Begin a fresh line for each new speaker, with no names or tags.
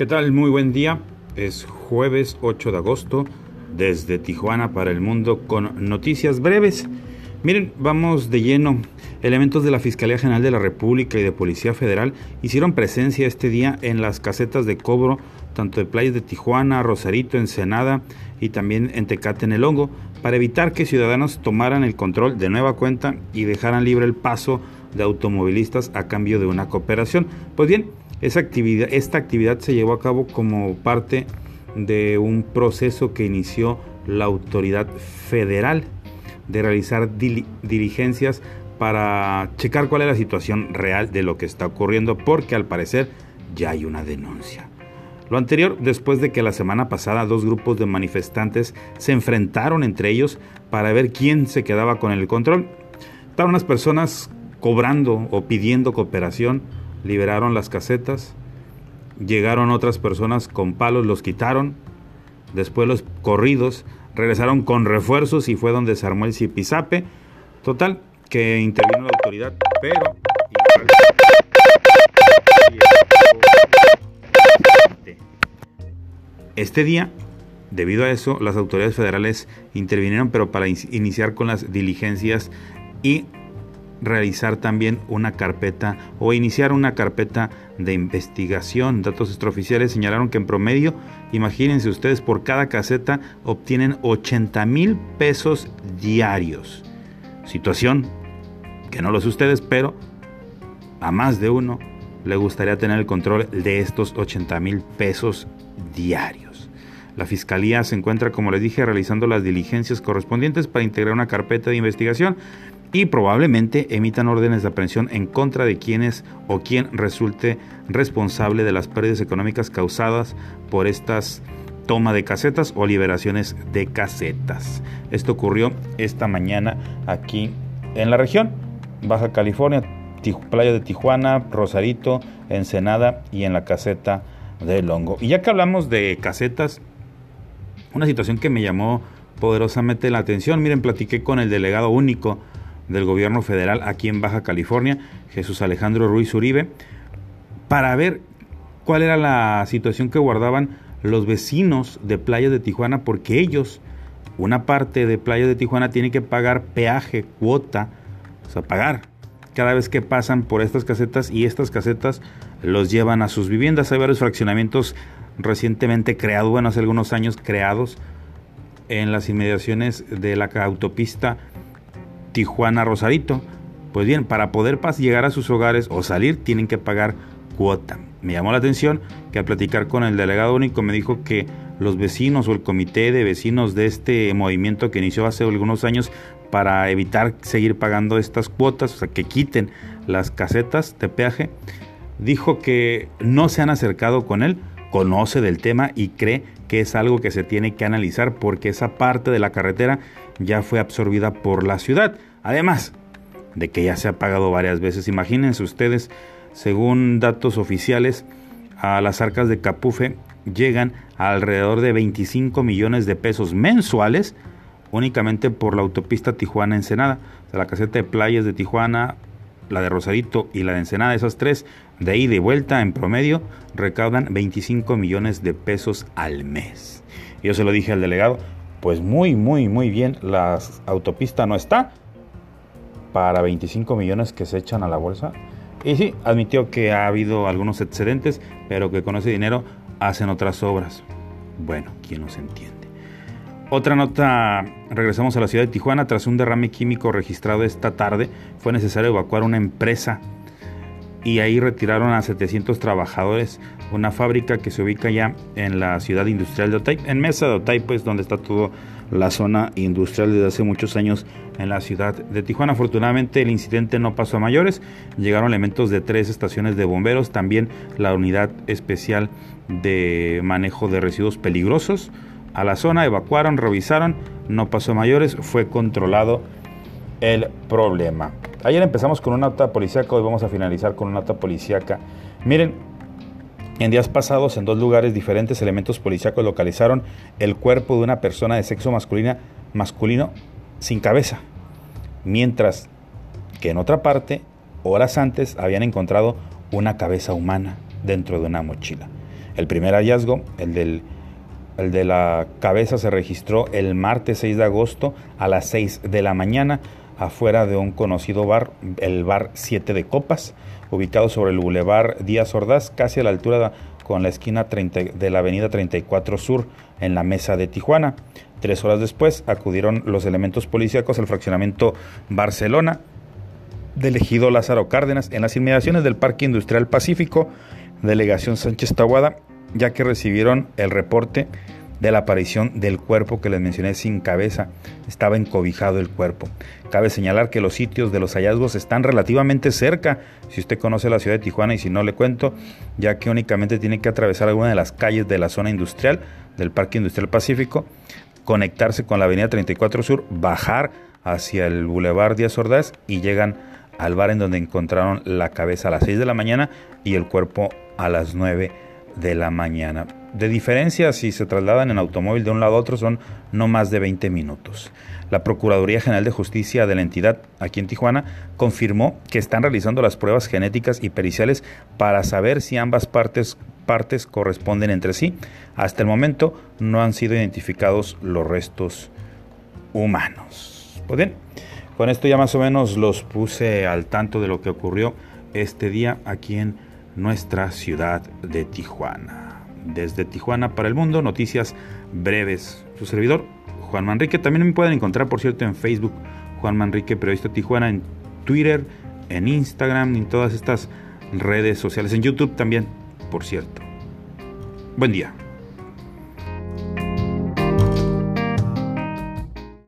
¿Qué tal? Muy buen día. Es jueves 8 de agosto desde Tijuana para el mundo con noticias breves. Miren, vamos de lleno. Elementos de la Fiscalía General de la República y de Policía Federal hicieron presencia este día en las casetas de cobro tanto de playas de Tijuana, Rosarito, Ensenada y también en Tecate en el Hongo para evitar que ciudadanos tomaran el control de nueva cuenta y dejaran libre el paso de automovilistas a cambio de una cooperación. Pues bien, actividad, esta actividad se llevó a cabo como parte de un proceso que inició la autoridad federal de realizar diligencias para checar cuál es la situación real de lo que está ocurriendo, porque al parecer ya hay una denuncia. Lo anterior después de que la semana pasada dos grupos de manifestantes se enfrentaron entre ellos para ver quién se quedaba con el control. Estaban unas personas cobrando o pidiendo cooperación, liberaron las casetas, llegaron otras personas con palos, los quitaron, después los corridos, regresaron con refuerzos y fue donde se armó el zipizape. Total, que intervino la autoridad, pero... Este día, debido a eso, las autoridades federales intervinieron, pero para iniciar con las diligencias y realizar también una carpeta o iniciar una carpeta de investigación. Datos extraoficiales señalaron que en promedio, imagínense ustedes, por cada caseta obtienen 80 mil pesos diarios. Situación que no lo sé ustedes, pero a más de uno le gustaría tener el control de estos 80 mil pesos diarios. La Fiscalía se encuentra, como les dije, realizando las diligencias correspondientes para integrar una carpeta de investigación y probablemente emitan órdenes de aprehensión en contra de quienes o quien resulte responsable de las pérdidas económicas causadas por estas toma de casetas o liberaciones de casetas. Esto ocurrió esta mañana aquí en la región, Baja California, Playa de Tijuana, Rosarito, Ensenada y en la caseta de Longo. Y ya que hablamos de casetas, una situación que me llamó poderosamente la atención, miren, platiqué con el delegado único del gobierno federal aquí en Baja California, Jesús Alejandro Ruiz Uribe, para ver cuál era la situación que guardaban los vecinos de Playa de Tijuana, porque ellos, una parte de Playa de Tijuana, tiene que pagar peaje, cuota, o sea, pagar cada vez que pasan por estas casetas y estas casetas los llevan a sus viviendas. Hay varios fraccionamientos recientemente creados, bueno, hace algunos años creados en las inmediaciones de la autopista Tijuana Rosarito. Pues bien, para poder llegar a sus hogares o salir tienen que pagar cuota. Me llamó la atención que al platicar con el delegado único me dijo que los vecinos o el comité de vecinos de este movimiento que inició hace algunos años para evitar seguir pagando estas cuotas, o sea, que quiten las casetas de peaje, dijo que no se han acercado con él, conoce del tema y cree que es algo que se tiene que analizar porque esa parte de la carretera ya fue absorbida por la ciudad. Además de que ya se ha pagado varias veces. Imagínense ustedes, según datos oficiales, a las arcas de Capufe llegan a alrededor de 25 millones de pesos mensuales únicamente por la autopista Tijuana-Ensenada. la caseta de playas de Tijuana, la de Rosarito y la de Ensenada, esas tres, de ida y vuelta en promedio, recaudan 25 millones de pesos al mes. Yo se lo dije al delegado, pues muy, muy, muy bien, la autopista no está para 25 millones que se echan a la bolsa. Y sí, admitió que ha habido algunos excedentes, pero que con ese dinero hacen otras obras. Bueno, ¿quién nos entiende? Otra nota, regresamos a la ciudad de Tijuana. Tras un derrame químico registrado esta tarde, fue necesario evacuar una empresa y ahí retiraron a 700 trabajadores. Una fábrica que se ubica ya en la ciudad industrial de Otay, en Mesa de Otay, pues donde está toda la zona industrial desde hace muchos años en la ciudad de Tijuana. Afortunadamente el incidente no pasó a mayores. Llegaron elementos de tres estaciones de bomberos, también la unidad especial de manejo de residuos peligrosos a la zona, evacuaron, revisaron, no pasó mayores, fue controlado el problema. Ayer empezamos con una nota policíaca, hoy vamos a finalizar con una nota policíaca. Miren, en días pasados, en dos lugares diferentes, elementos policíacos localizaron el cuerpo de una persona de sexo masculina, masculino sin cabeza, mientras que en otra parte, horas antes, habían encontrado una cabeza humana dentro de una mochila. El primer hallazgo, el, del, el de la cabeza, se registró el martes 6 de agosto a las 6 de la mañana afuera de un conocido bar, el bar 7 de Copas, ubicado sobre el bulevar Díaz Ordaz, casi a la altura con la esquina de la avenida 34 Sur, en la mesa de Tijuana. Tres horas después acudieron los elementos policíacos al fraccionamiento Barcelona del ejido Lázaro Cárdenas, en las inmediaciones del Parque Industrial Pacífico, delegación Sánchez Tahuada, ya que recibieron el reporte de la aparición del cuerpo que les mencioné sin cabeza. Estaba encobijado el cuerpo. Cabe señalar que los sitios de los hallazgos están relativamente cerca, si usted conoce la ciudad de Tijuana y si no le cuento, ya que únicamente tiene que atravesar alguna de las calles de la zona industrial del Parque Industrial Pacífico, conectarse con la Avenida 34 Sur, bajar hacia el Boulevard Díaz Ordaz y llegan al bar en donde encontraron la cabeza a las 6 de la mañana y el cuerpo a las 9 de la mañana. De diferencia, si se trasladan en automóvil de un lado a otro, son no más de 20 minutos. La Procuraduría General de Justicia de la entidad, aquí en Tijuana, confirmó que están realizando las pruebas genéticas y periciales para saber si ambas partes, partes corresponden entre sí. Hasta el momento no han sido identificados los restos humanos. Pues bien, con esto ya más o menos los puse al tanto de lo que ocurrió este día aquí en nuestra ciudad de Tijuana desde Tijuana para el mundo, noticias breves. Su servidor, Juan Manrique, también me pueden encontrar, por cierto, en Facebook, Juan Manrique, Periodista Tijuana, en Twitter, en Instagram, en todas estas redes sociales, en YouTube también, por cierto. Buen día.